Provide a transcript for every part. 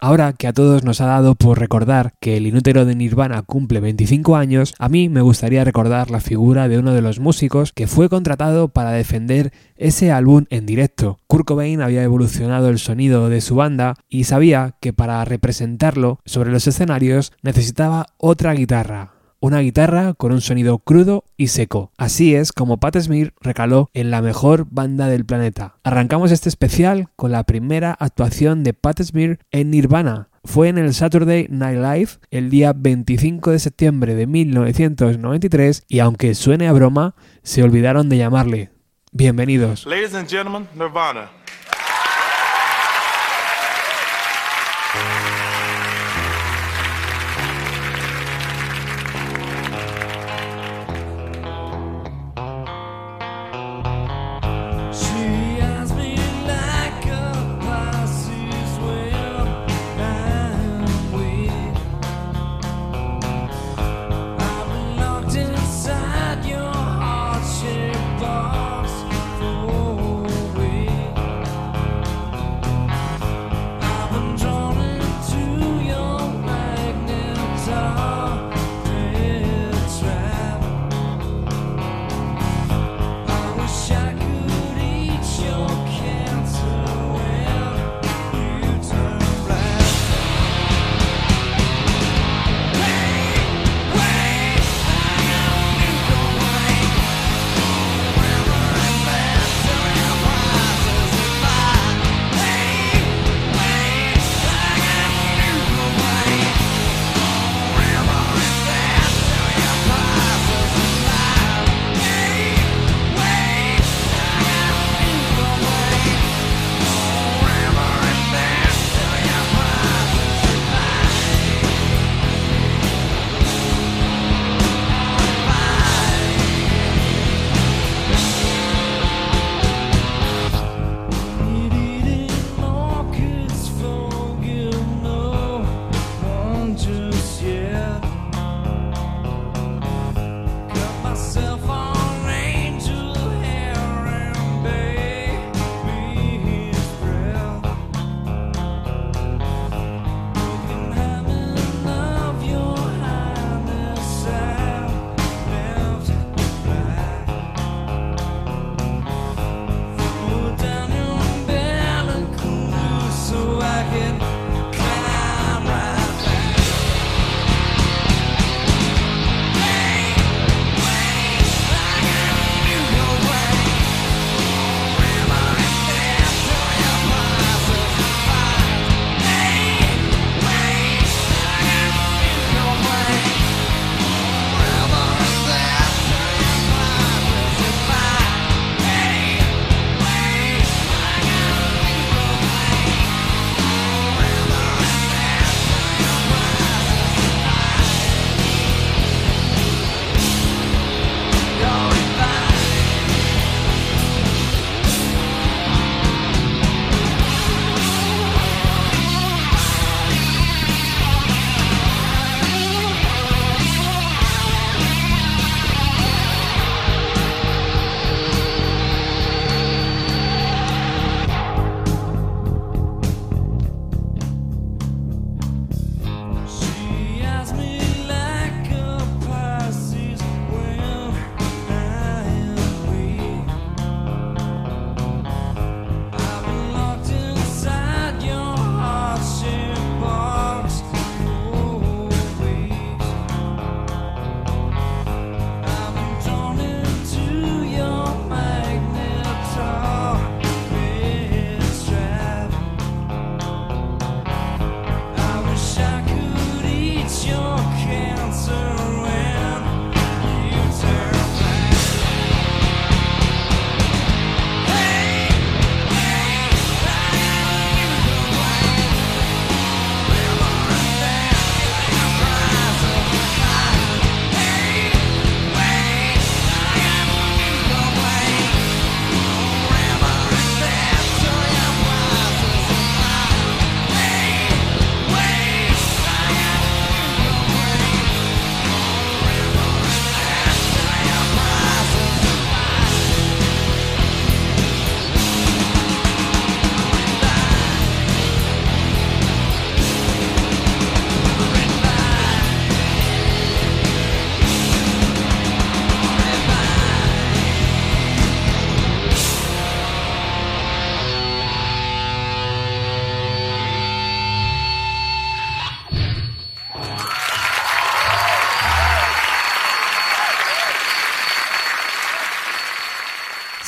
Ahora que a todos nos ha dado por recordar que el inútero de Nirvana cumple 25 años, a mí me gustaría recordar la figura de uno de los músicos que fue contratado para defender ese álbum en directo. Kurt Cobain había evolucionado el sonido de su banda y sabía que para representarlo sobre los escenarios necesitaba otra guitarra, una guitarra con un sonido crudo y seco. Así es como Pat Smear recaló en la mejor banda del planeta. Arrancamos este especial con la primera actuación de Pat Smear en Nirvana. Fue en el Saturday Night Live el día 25 de septiembre de 1993 y aunque suene a broma, se olvidaron de llamarle. Bienvenidos. Ladies and gentlemen, Nirvana.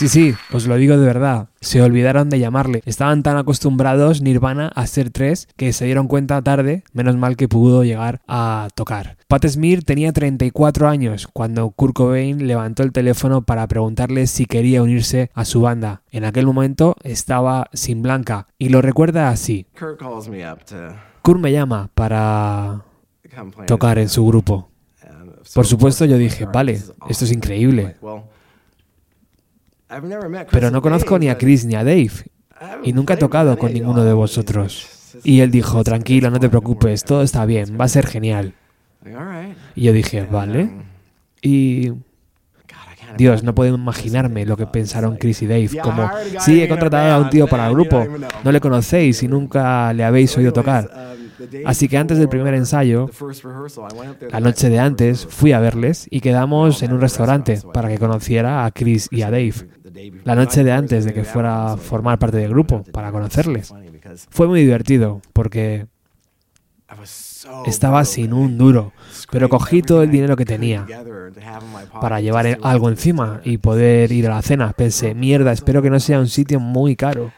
Sí, sí, os lo digo de verdad. Se olvidaron de llamarle. Estaban tan acostumbrados Nirvana a ser tres que se dieron cuenta tarde, menos mal que pudo llegar a tocar. Pat Smear tenía 34 años cuando Kurt Cobain levantó el teléfono para preguntarle si quería unirse a su banda. En aquel momento estaba sin Blanca y lo recuerda así. Kurt me llama para tocar en su grupo. Por supuesto yo dije, vale, esto es increíble. Pero no conozco ni a Chris ni a Dave. Y nunca he tocado con ninguno de vosotros. Y él dijo, tranquilo, no te preocupes, todo está bien, va a ser genial. Y yo dije, vale. Y... Dios, no puedo imaginarme lo que pensaron Chris y Dave. Como, sí, he contratado a un tío para el grupo, no le conocéis y nunca le habéis oído tocar. Así que antes del primer ensayo, la noche de antes, fui a verles y quedamos en un restaurante para que conociera a Chris y a Dave la noche de antes de que fuera a formar parte del grupo, para conocerles. Fue muy divertido porque estaba sin un duro, pero cogí todo el dinero que tenía para llevar algo encima y poder ir a la cena. Pensé, mierda, espero que no sea un sitio muy caro.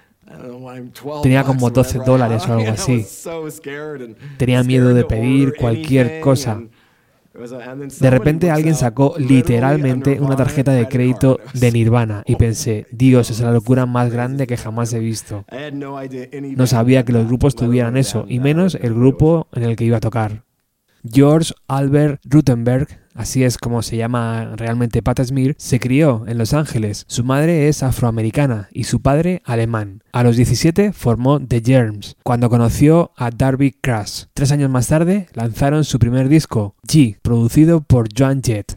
Tenía como 12 dólares o algo así. Tenía miedo de pedir cualquier cosa de repente alguien sacó literalmente una tarjeta de crédito de Nirvana y pensé, Dios, es la locura más grande que jamás he visto. No sabía que los grupos tuvieran eso, y menos el grupo en el que iba a tocar. George Albert Rutenberg, así es como se llama realmente Pat Smear, se crió en Los Ángeles. Su madre es afroamericana y su padre alemán. A los 17 formó The Germs, cuando conoció a Darby Crash. Tres años más tarde lanzaron su primer disco, G, producido por Joan Jett.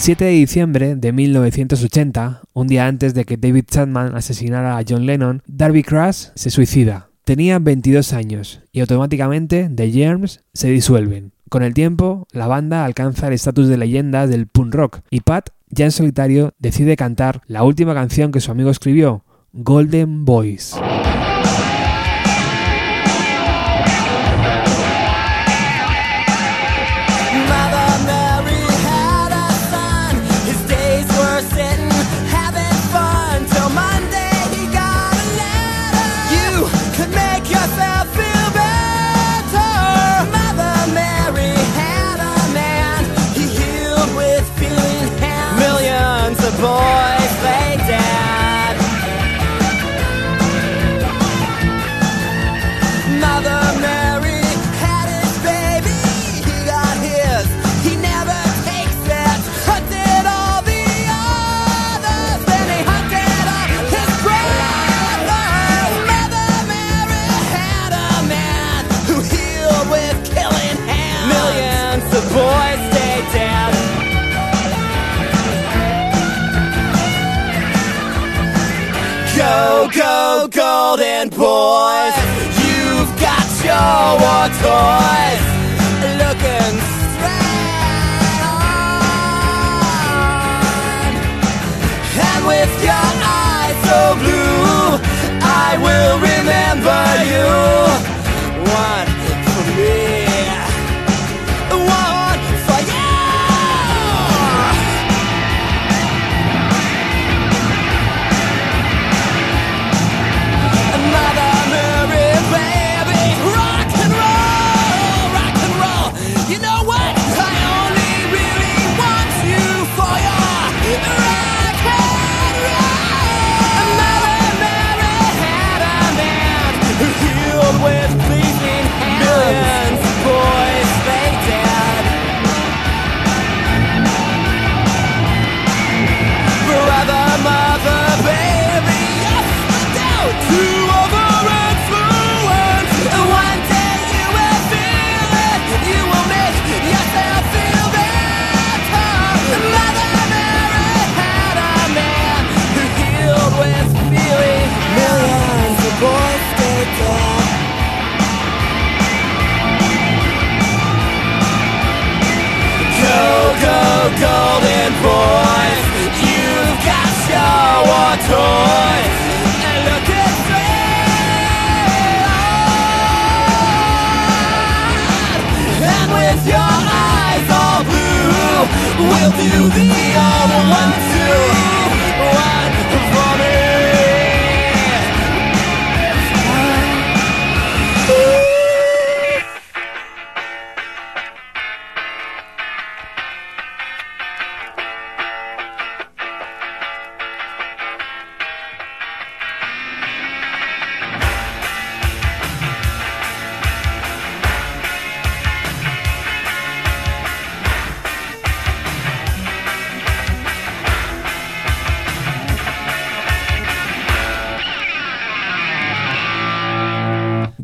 El 7 de diciembre de 1980, un día antes de que David Chapman asesinara a John Lennon, Darby Crash se suicida. Tenía 22 años y automáticamente The Germs se disuelven. Con el tiempo, la banda alcanza el estatus de leyenda del punk rock y Pat, ya en solitario, decide cantar la última canción que su amigo escribió, Golden Boys. Boys. You've got your war toys looking straight on. And with your eyes so blue, I will remember you. Golden boys. You've got shower toys. And look at me And with your eyes all blue, we'll do the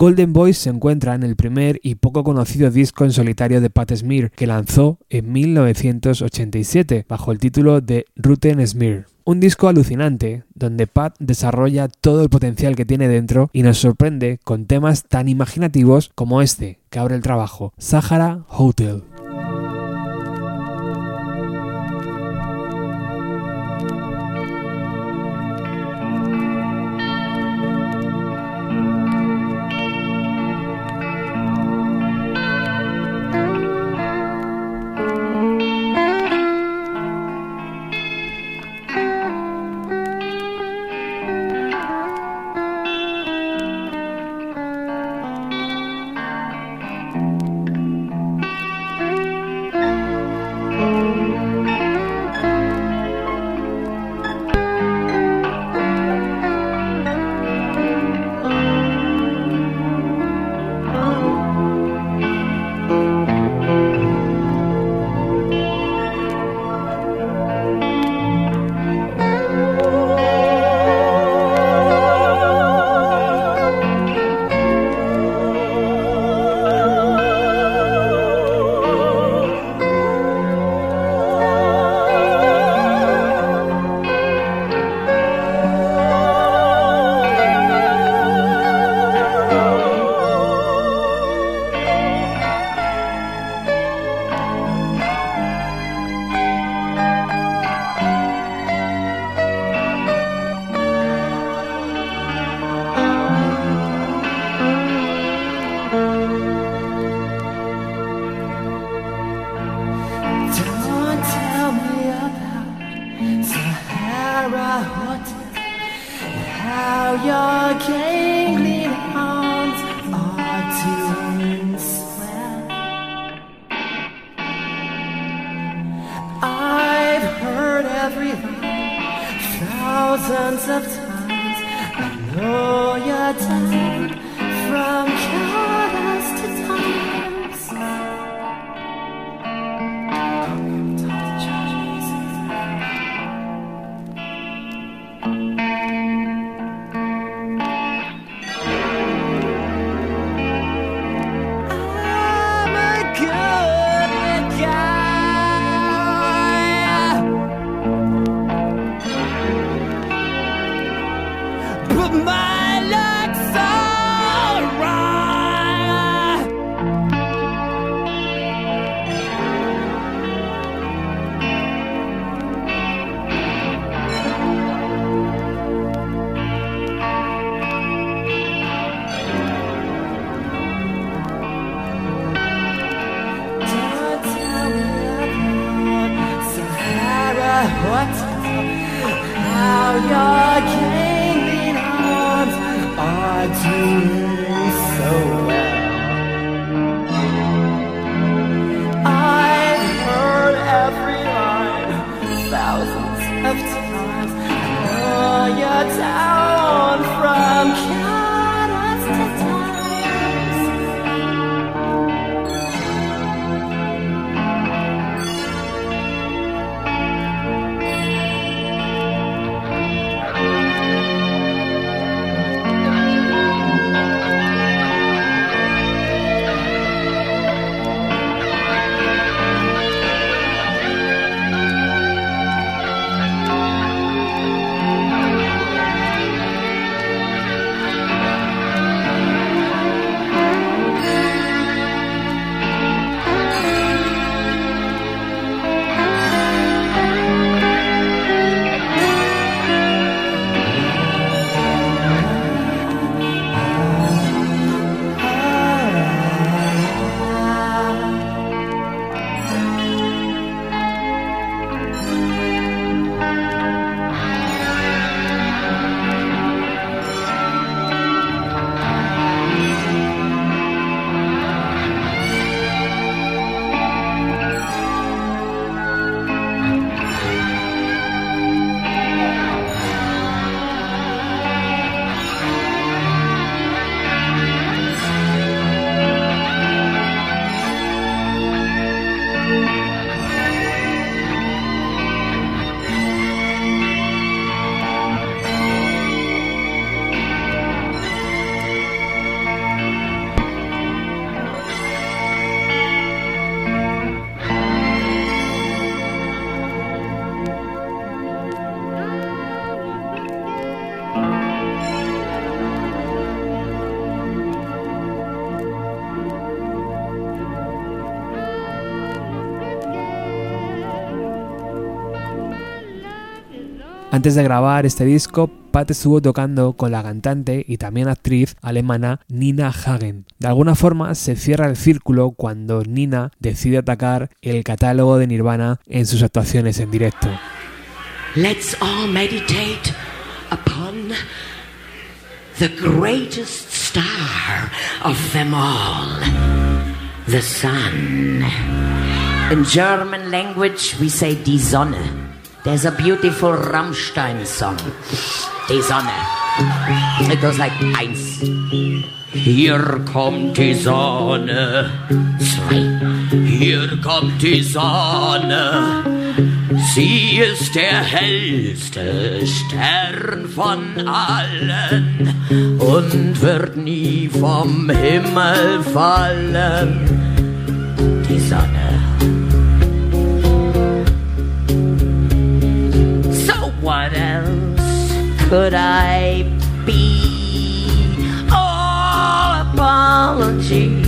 Golden Boys se encuentra en el primer y poco conocido disco en solitario de Pat Smear que lanzó en 1987 bajo el título de Rotten Smear. Un disco alucinante, donde Pat desarrolla todo el potencial que tiene dentro y nos sorprende con temas tan imaginativos como este, que abre el trabajo, Sahara Hotel. Antes de grabar este disco, Pat estuvo tocando con la cantante y también actriz alemana Nina Hagen. De alguna forma se cierra el círculo cuando Nina decide atacar el catálogo de Nirvana en sus actuaciones en directo. Let's all meditate upon the greatest star of them all, the sun. In German language, we say die Sonne. There's a beautiful Rammstein song, Die Sonne. It goes like eins. Hier kommt die Sonne. Zwei. Hier kommt die Sonne. Sie ist der hellste Stern von allen und wird nie vom Himmel fallen. Die Sonne. Else could I be? All apologies.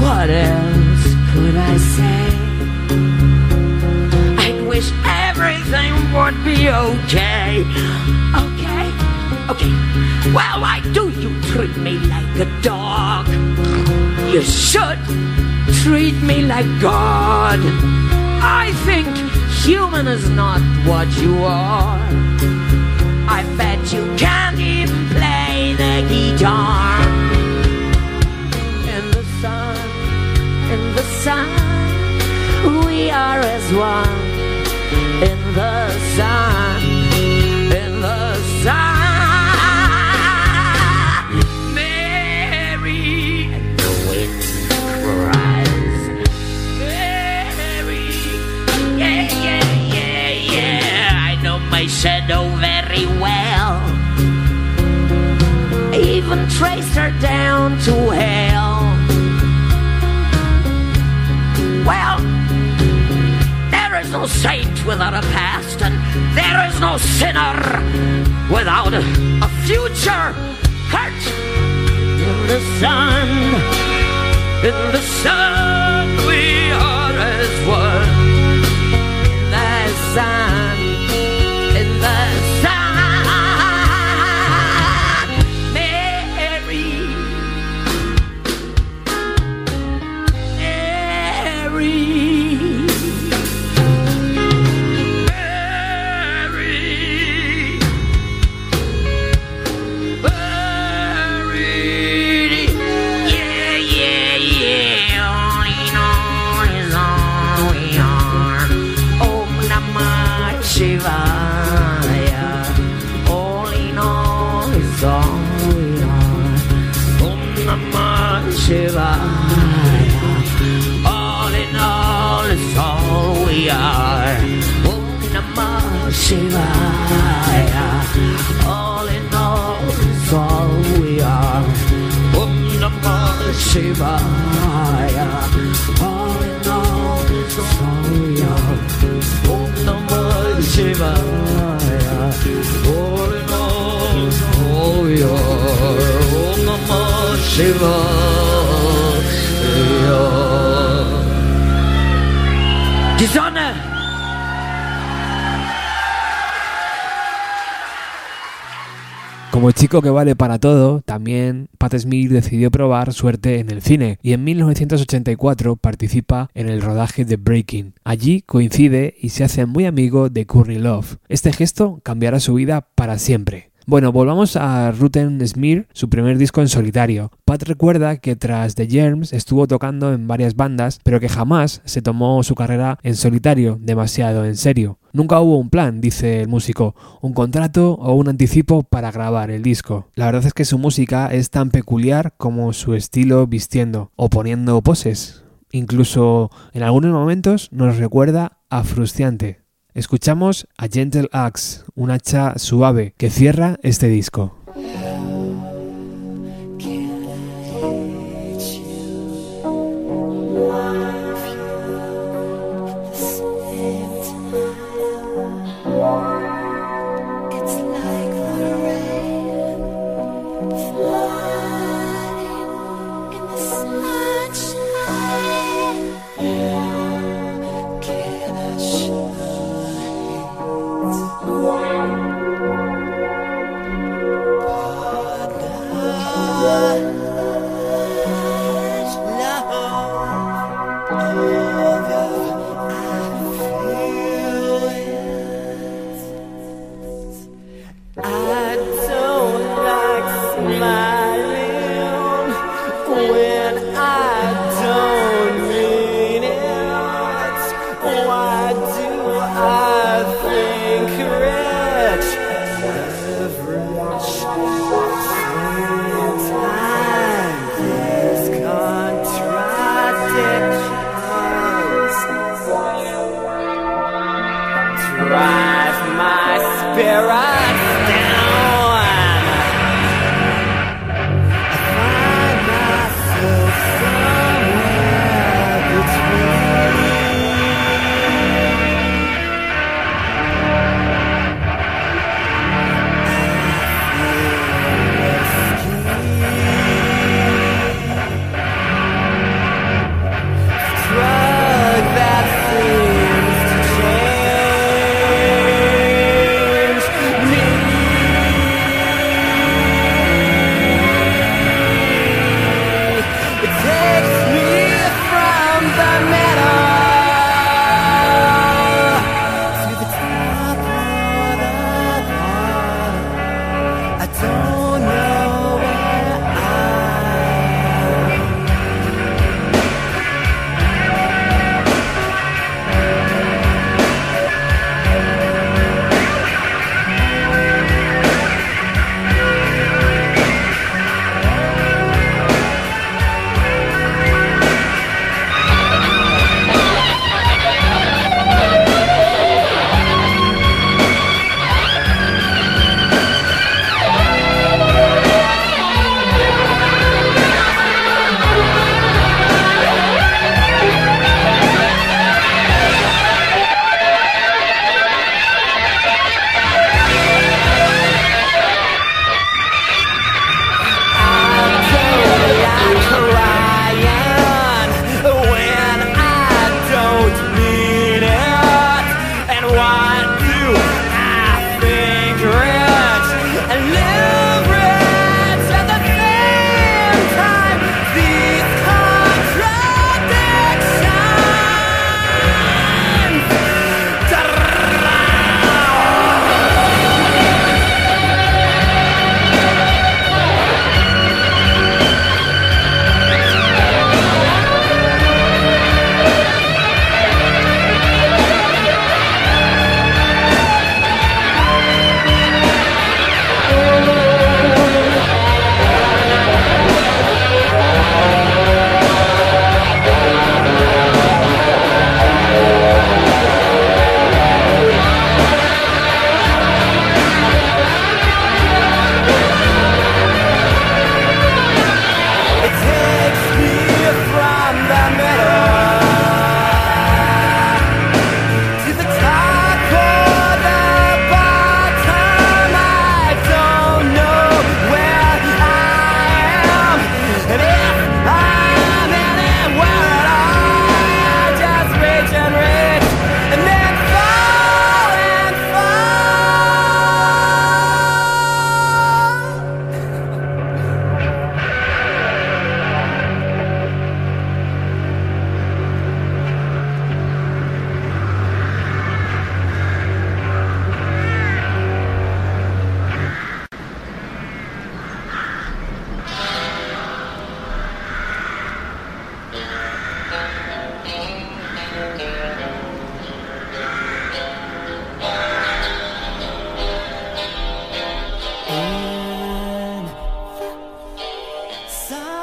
What else could I say? I'd wish everything would be okay. Okay? Okay. Well, why do you treat me like a dog? You should treat me like God. I think human is not what you are. I bet you can't even play the guitar. In the sun, in the sun, we are as one. In the sun, shadow very well. Even traced her down to hell. Well, there is no saint without a past, and there is no sinner without a, future. Hurt in the sun, in the sun, Que vale para todo, también Pat Smith decidió probar suerte en el cine y en 1984 participa en el rodaje de Breaking. Allí coincide y se hace muy amigo de Courtney Love. Este gesto cambiará su vida para siempre. Bueno, volvamos a Rutten Smear, su primer disco en solitario. Pat recuerda que tras The Germs estuvo tocando en varias bandas, pero que jamás se tomó su carrera en solitario demasiado en serio. Nunca hubo un plan, dice el músico, un contrato o un anticipo para grabar el disco. La verdad es que su música es tan peculiar como su estilo vistiendo o poniendo poses. Incluso en algunos momentos nos recuerda a Frustiante. Escuchamos a Gentle Axe, un hacha suave que cierra este disco.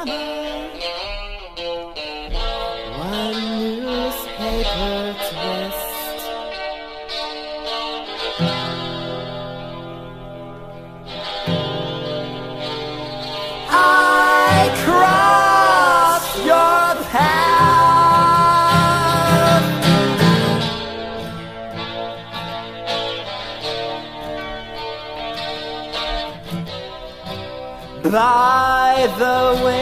One newspaper twist. I your path. By the way.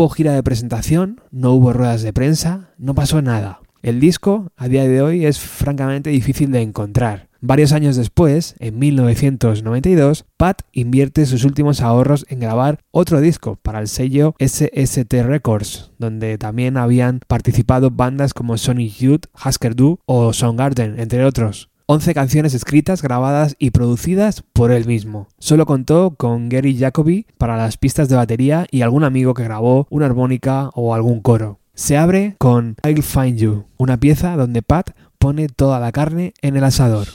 Hubo gira de presentación, no hubo ruedas de prensa, no pasó nada. El disco, a día de hoy, es francamente difícil de encontrar. Varios años después, en 1992, Pat invierte sus últimos ahorros en grabar otro disco para el sello SST Records, donde también habían participado bandas como Sonic Youth, Husker Du o Soundgarden, entre otros. 11 canciones escritas, grabadas y producidas por él mismo. Solo contó con Gary Jacoby para las pistas de batería y algún amigo que grabó una armónica o algún coro. Se abre con I'll Find You, una pieza donde Pat pone toda la carne en el asador.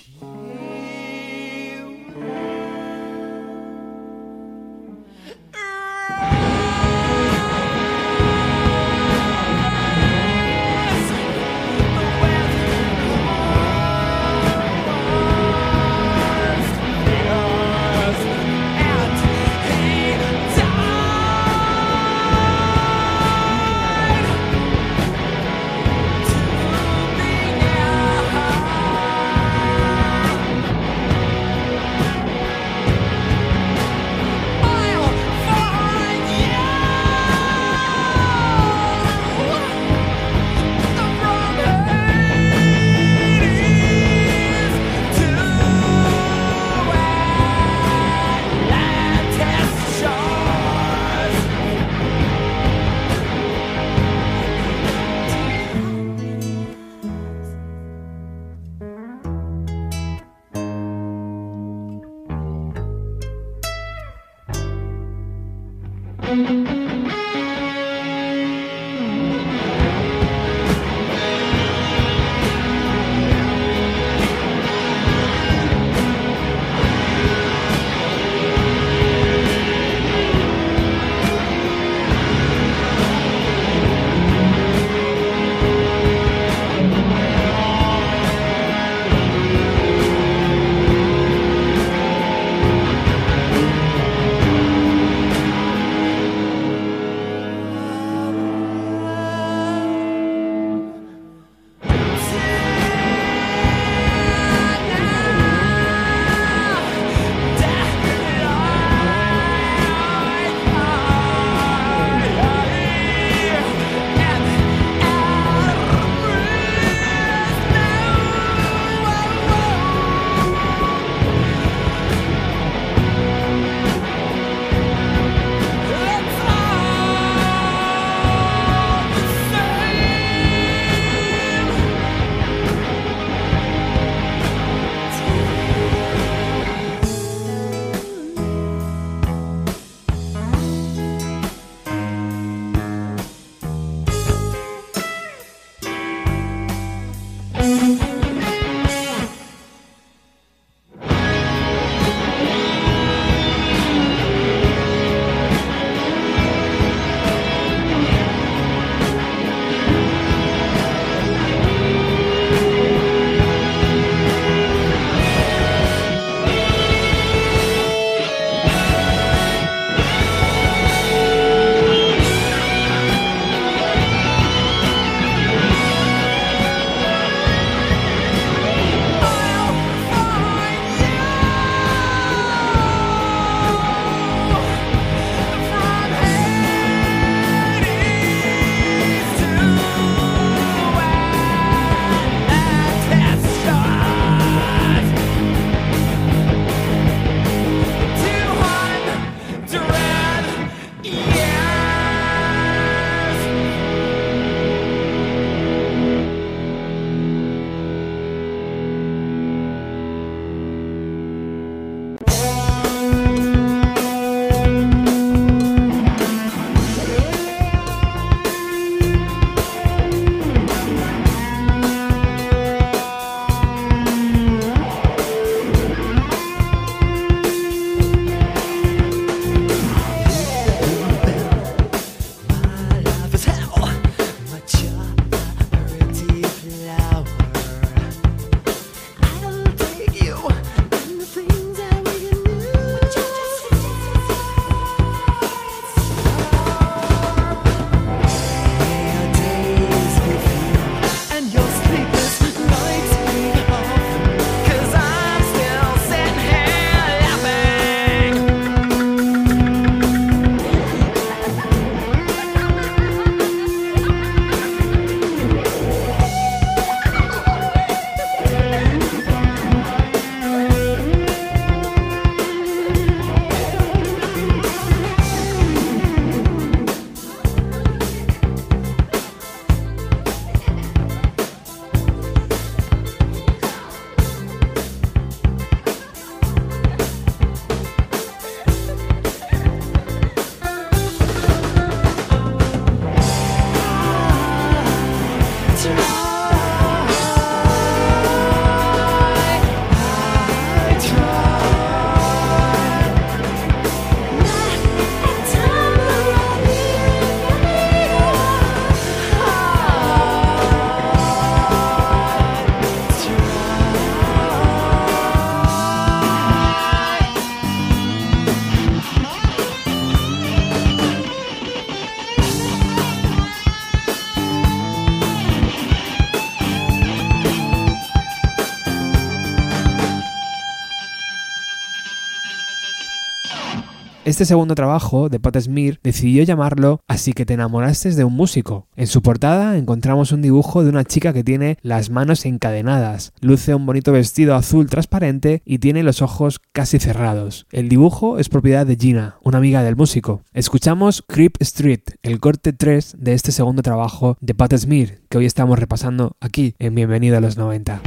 Este segundo trabajo de Pat Smear decidió llamarlo Así que te enamoraste de un músico. En su portada encontramos un dibujo de una chica que tiene las manos encadenadas, luce un bonito vestido azul transparente y tiene los ojos casi cerrados. El dibujo es propiedad de Gina, una amiga del músico. Escuchamos Creep Street, el corte 3 de este segundo trabajo de Pat Smear, que hoy estamos repasando aquí en Bienvenido a los 90.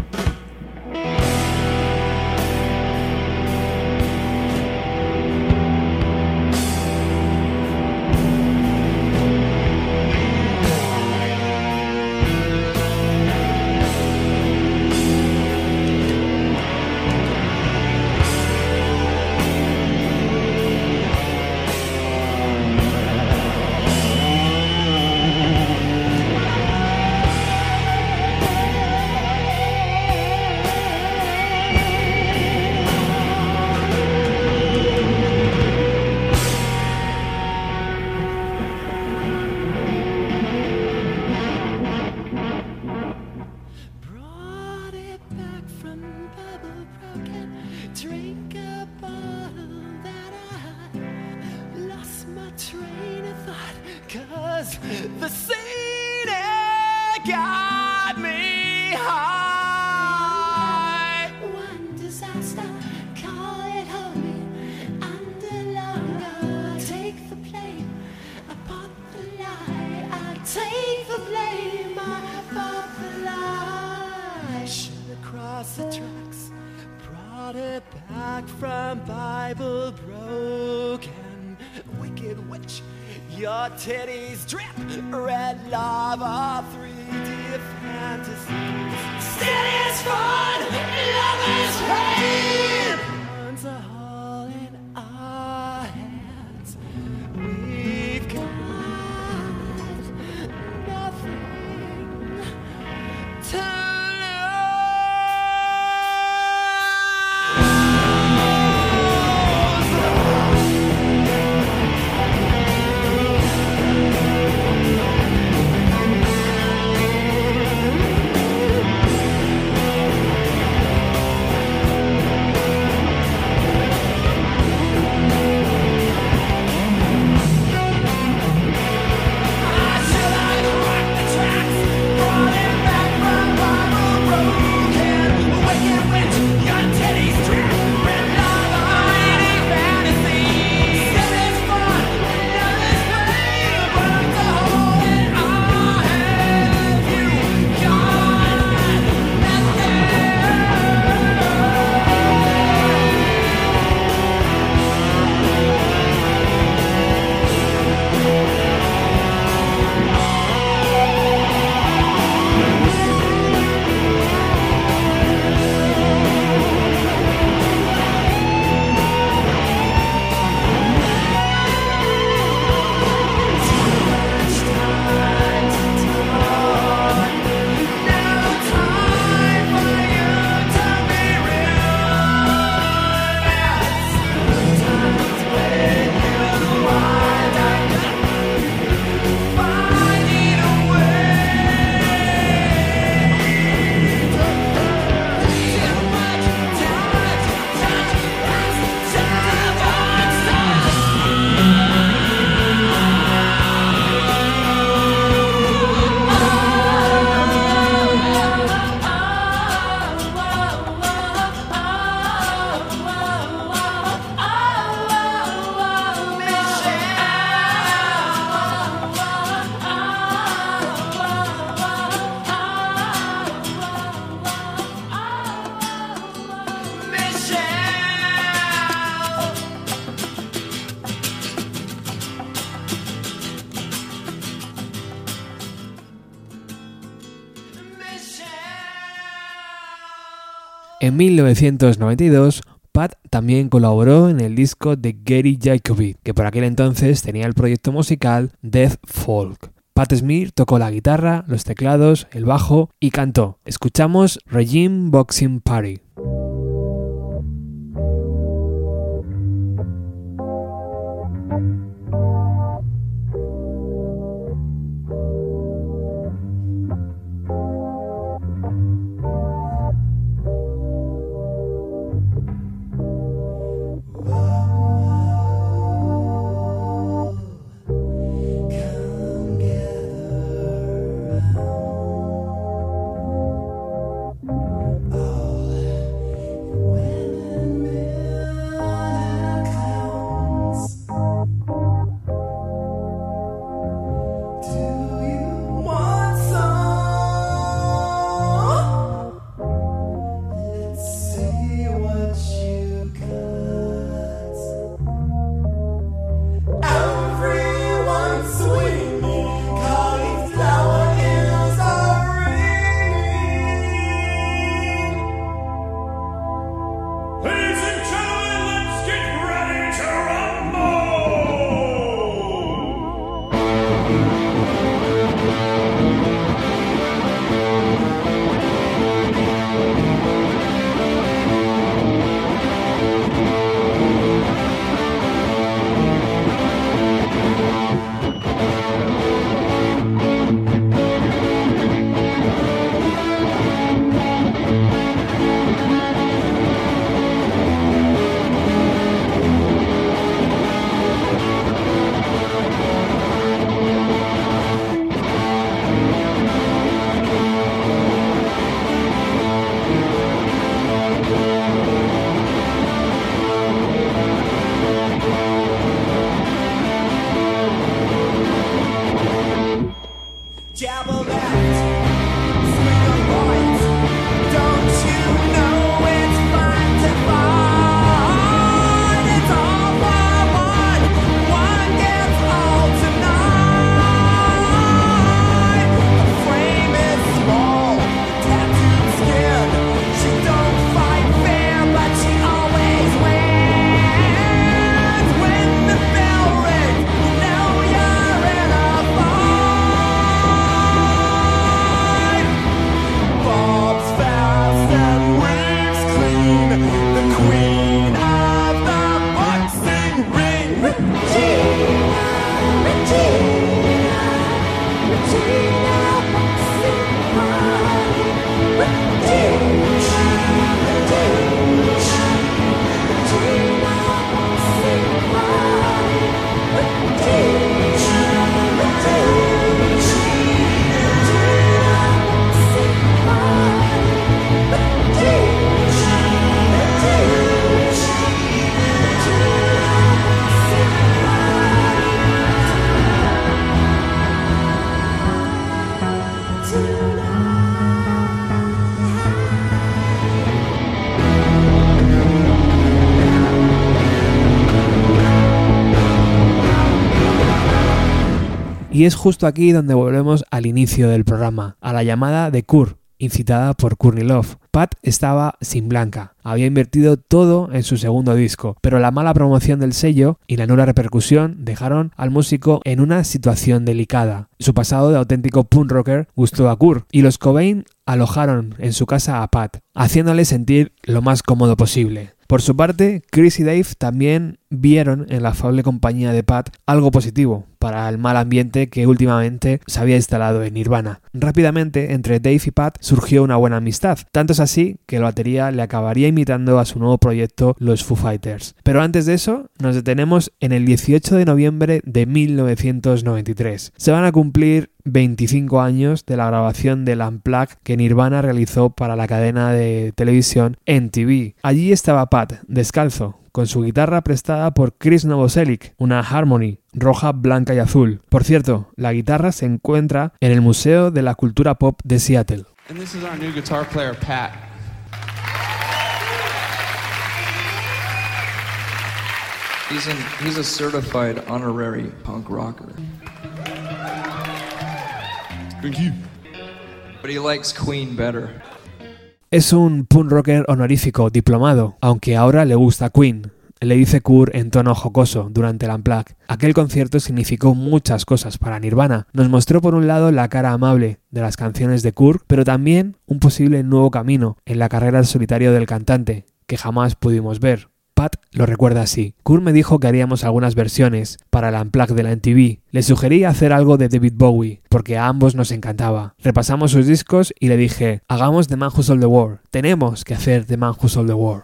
1992, Pat también colaboró en el disco de Gary Jacoby, que por aquel entonces tenía el proyecto musical Death Folk. Pat Smith tocó la guitarra, los teclados, el bajo y cantó. Escuchamos Regime Boxing Party. Y es justo aquí donde volvemos al inicio del programa, a la llamada de Kurt, incitada por Courtney Love. Pat estaba sin Blanca, había invertido todo en su segundo disco, pero la mala promoción del sello y la nula repercusión dejaron al músico en una situación delicada. Su pasado de auténtico punk rocker gustó a Kurt y los Cobain alojaron en su casa a Pat, haciéndole sentir lo más cómodo posible. Por su parte, Chris y Dave también vieron en la afable compañía de Pat algo positivo para el mal ambiente que últimamente se había instalado en Nirvana. Rápidamente, entre Dave y Pat surgió una buena amistad, tanto es así que el batería le acabaría imitando a su nuevo proyecto, los Foo Fighters. Pero antes de eso, nos detenemos en el 18 de noviembre de 1993. Se van a cumplir 25 años de la grabación del Unplugged que Nirvana realizó para la cadena de televisión NTV. Allí estaba Pat, descalzo, con su guitarra prestada por Chris Novoselic, una Harmony roja, blanca y azul. Por cierto, la guitarra se encuentra en el Museo de la Cultura Pop de Seattle. And this is our new guitar player, Pat. He's, an, he's a certified honorary punk rocker. Thank you. But he likes Queen better. Es un punk rocker honorífico, diplomado, aunque ahora le gusta Queen. Le dice Kurt en tono jocoso durante el Unplugged. Aquel concierto significó muchas cosas para Nirvana. Nos mostró por un lado la cara amable de las canciones de Kurt, pero también un posible nuevo camino en la carrera solitario del cantante, que jamás pudimos ver. Pat lo recuerda así. Kurt me dijo que haríamos algunas versiones para el Unplugged de la MTV. Le sugerí hacer algo de David Bowie, porque a ambos nos encantaba. Repasamos sus discos y le dije, hagamos The Man Who Sold the World. Tenemos que hacer The Man Who Sold the World.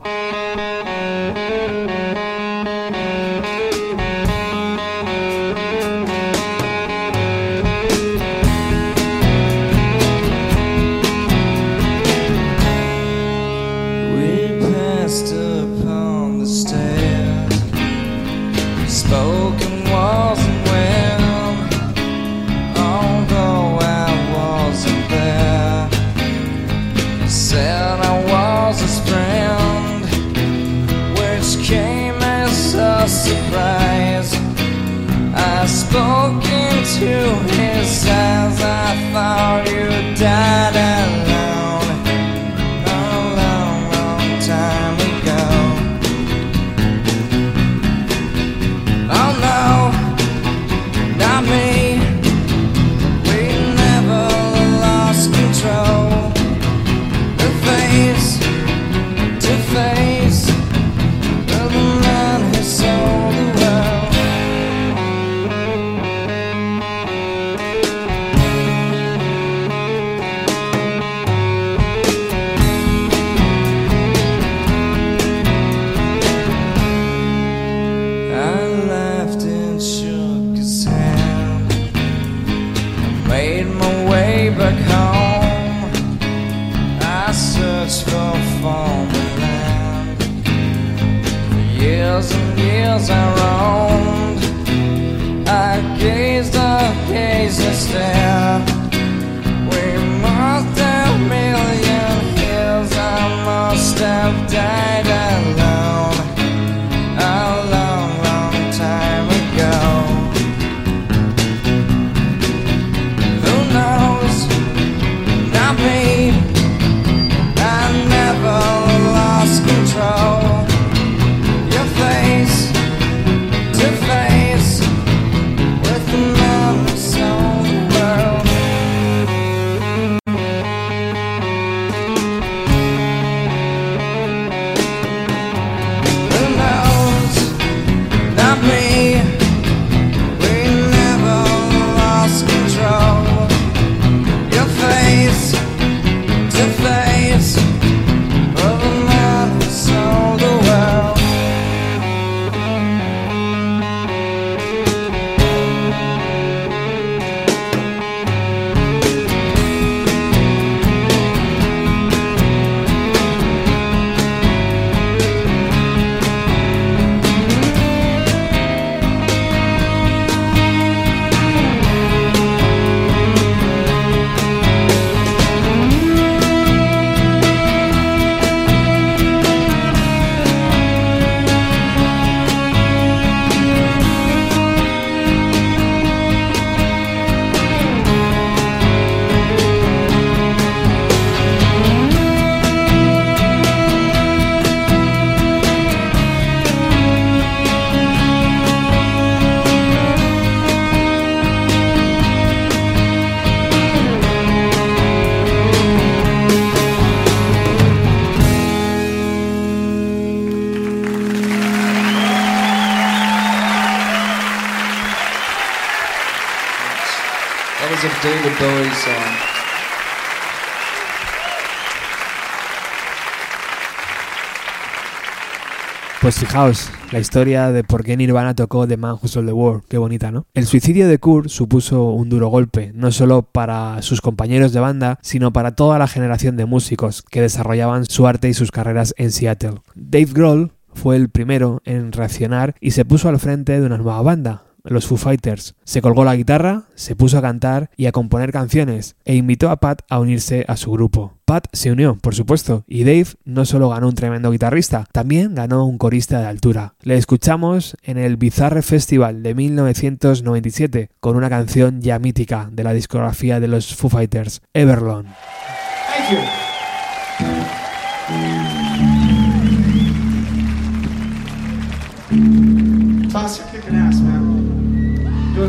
Pues fijaos, la historia de por qué Nirvana tocó The Man Who Sold the World, qué bonita, ¿no? El suicidio de Kurt supuso un duro golpe, no solo para sus compañeros de banda, sino para toda la generación de músicos que desarrollaban su arte y sus carreras en Seattle. Dave Grohl fue el primero en reaccionar y se puso al frente de una nueva banda, los Foo Fighters. Se colgó la guitarra, se puso a cantar y a componer canciones e invitó a Pat a unirse a su grupo. Pat se unió, por supuesto, y Dave no solo ganó un tremendo guitarrista, también ganó un corista de altura. Le escuchamos en el Bizarre Festival de 1997 con una canción ya mítica de la discografía de los Foo Fighters, Everlong.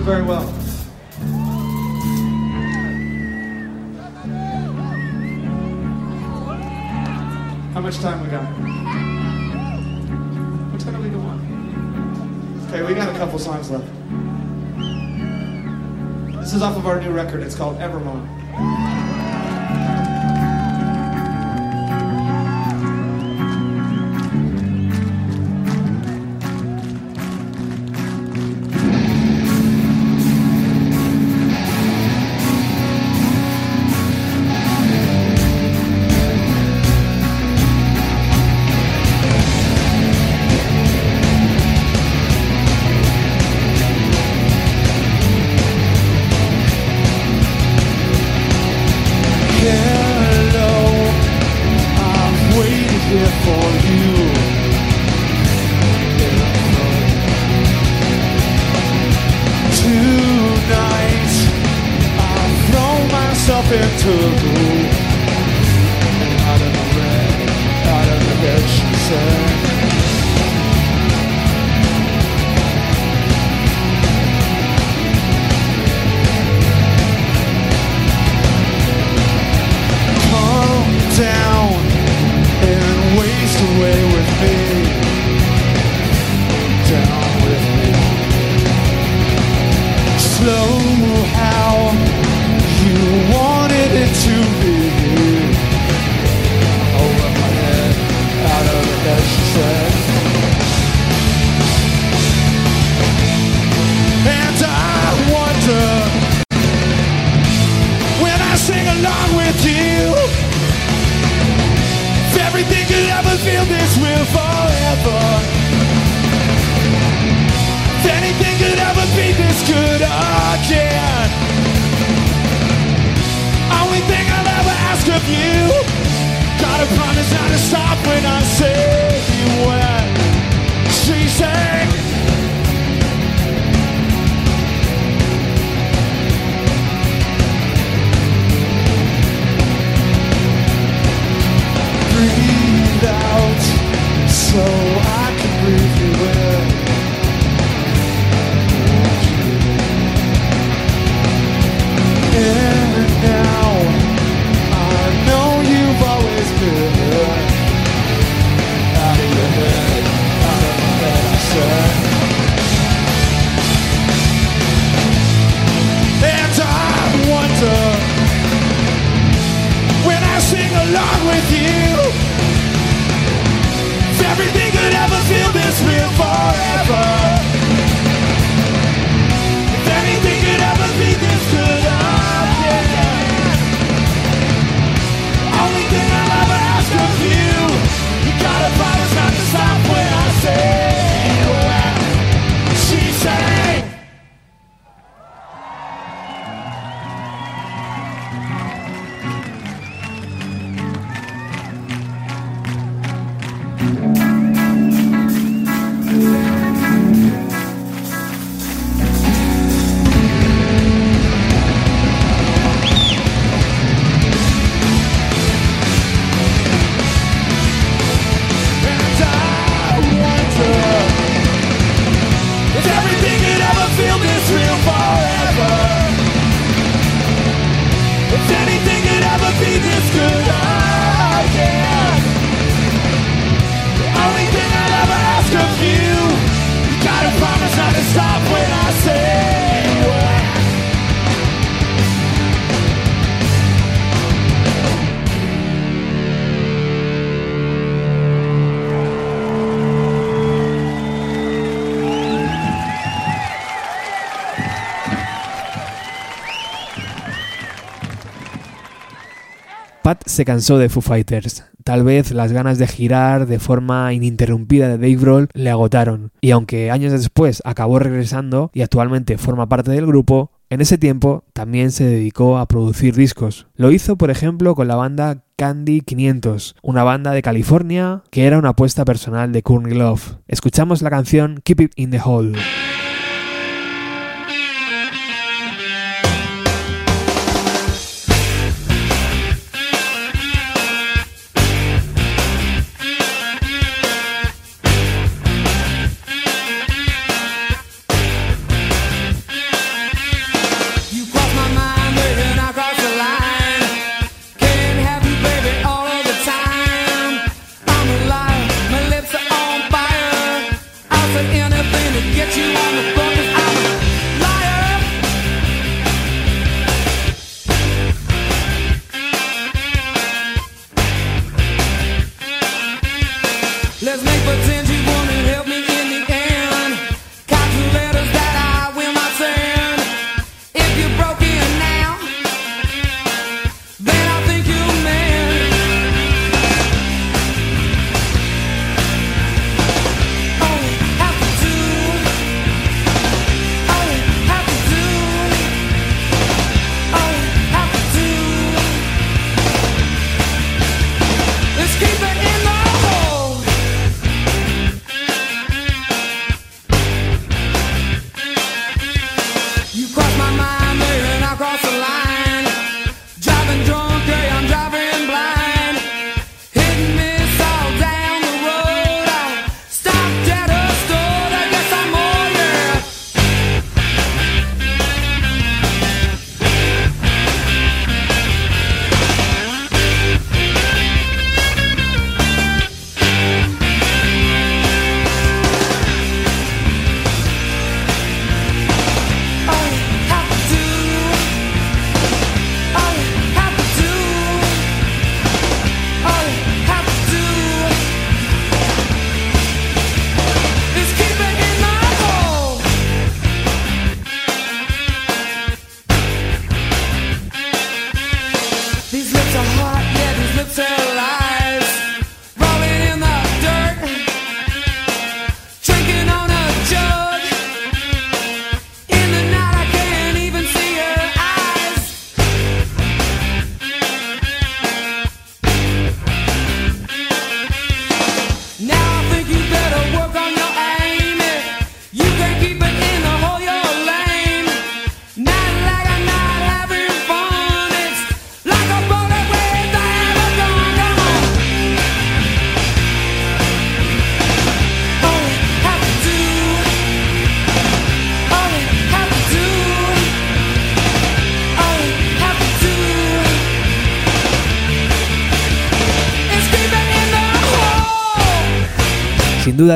Very well. How much time we got? What time do we go on? Okay, we got a couple songs left. This is off of our new record. It's called Evermore. Promise not to stop when I say when. She breathe out forever. Se cansó de Foo Fighters. Tal vez las ganas de girar de forma ininterrumpida de Dave Grohl le agotaron, y aunque años después acabó regresando y actualmente forma parte del grupo, en ese tiempo también se dedicó a producir discos. Lo hizo, por ejemplo, con la banda Candy 500, una banda de California que era una apuesta personal de Courtney Love. Escuchamos la canción Keep It in the Hole.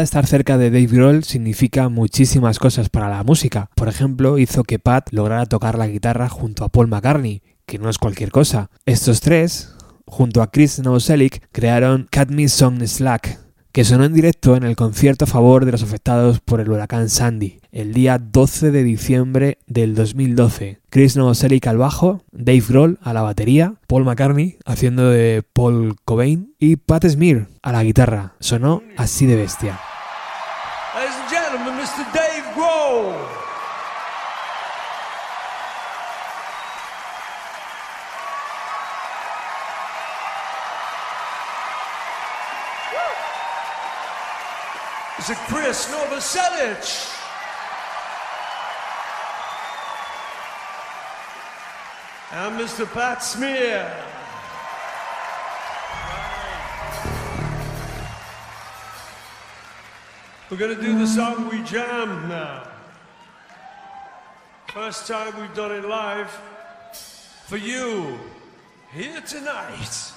Estar cerca de Dave Grohl significa muchísimas cosas para la música. Por ejemplo, hizo que Pat lograra tocar la guitarra junto a Paul McCartney, que no es cualquier cosa. Estos tres, junto a Chris Novoselic, crearon Cat Me Some Slack, que sonó en directo en el concierto a favor de los afectados por el huracán Sandy, el día 12 de diciembre del 2012. Chris Novoselic al bajo, Dave Grohl a la batería, Paul McCartney haciendo de Paul Cobain y Pat Smear a la guitarra. Sonó así de bestia. Mr. Dave Grohl. Mr. Chris Novoselic. And Mr. Pat Smear. We're gonna do the song we jammed now. First time we've done it live for you here tonight.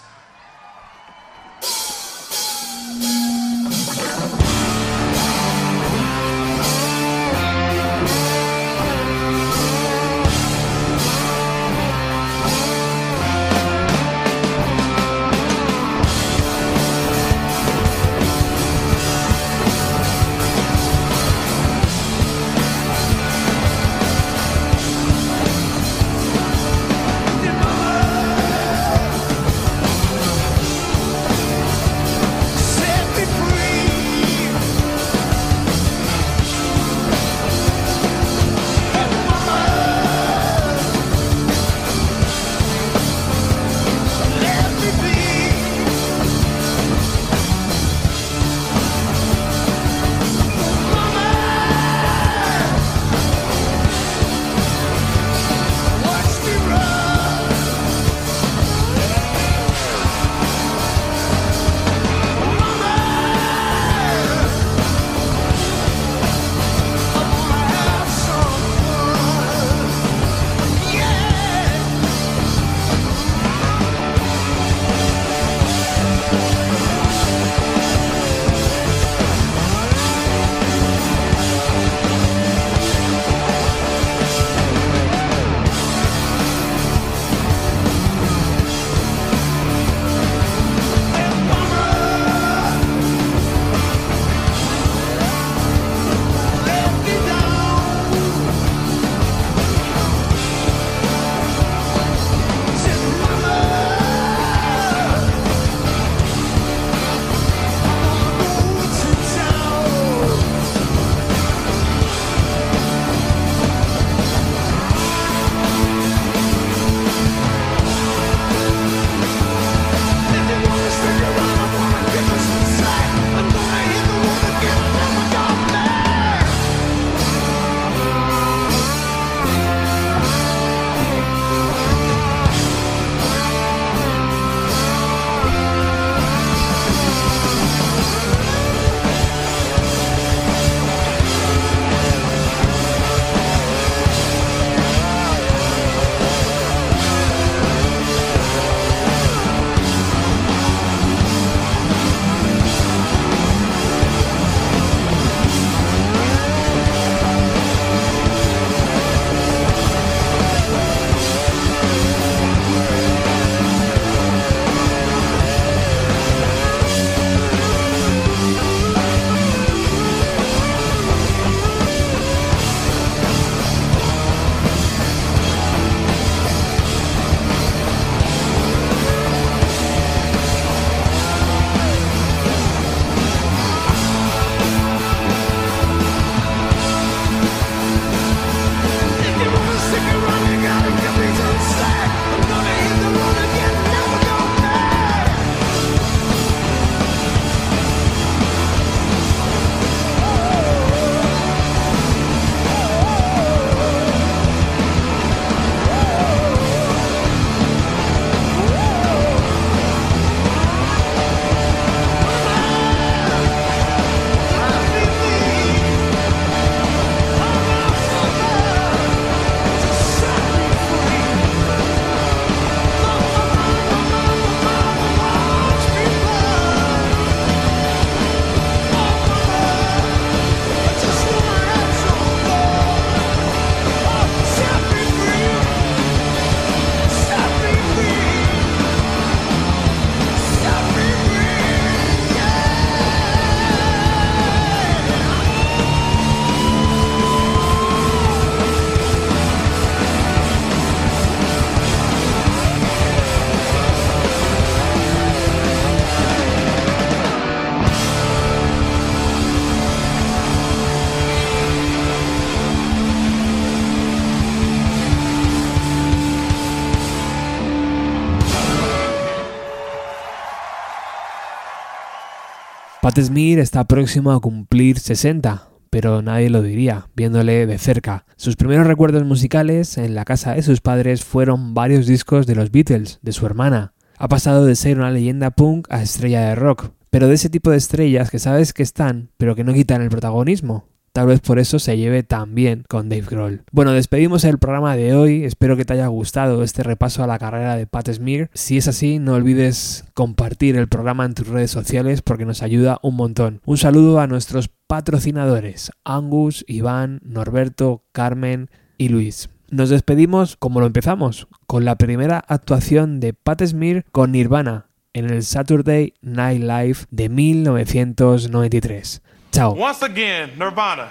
Pat Smear está próximo a cumplir 60, pero nadie lo diría, viéndole de cerca. Sus primeros recuerdos musicales en la casa de sus padres fueron varios discos de los Beatles, de su hermana. Ha pasado de ser una leyenda punk a estrella de rock, pero de ese tipo de estrellas que sabes que están, pero que no quitan el protagonismo. Tal vez por eso se lleve tan bien con Dave Grohl. Bueno, despedimos el programa de hoy. Espero que te haya gustado este repaso a la carrera de Pat Smear. Si es así, no olvides compartir el programa en tus redes sociales porque nos ayuda un montón. Un saludo a nuestros patrocinadores, Angus, Iván, Norberto, Carmen y Luis. Nos despedimos como lo empezamos, con la primera actuación de Pat Smear con Nirvana en el Saturday Night Live de 1993. Once again, Nirvana.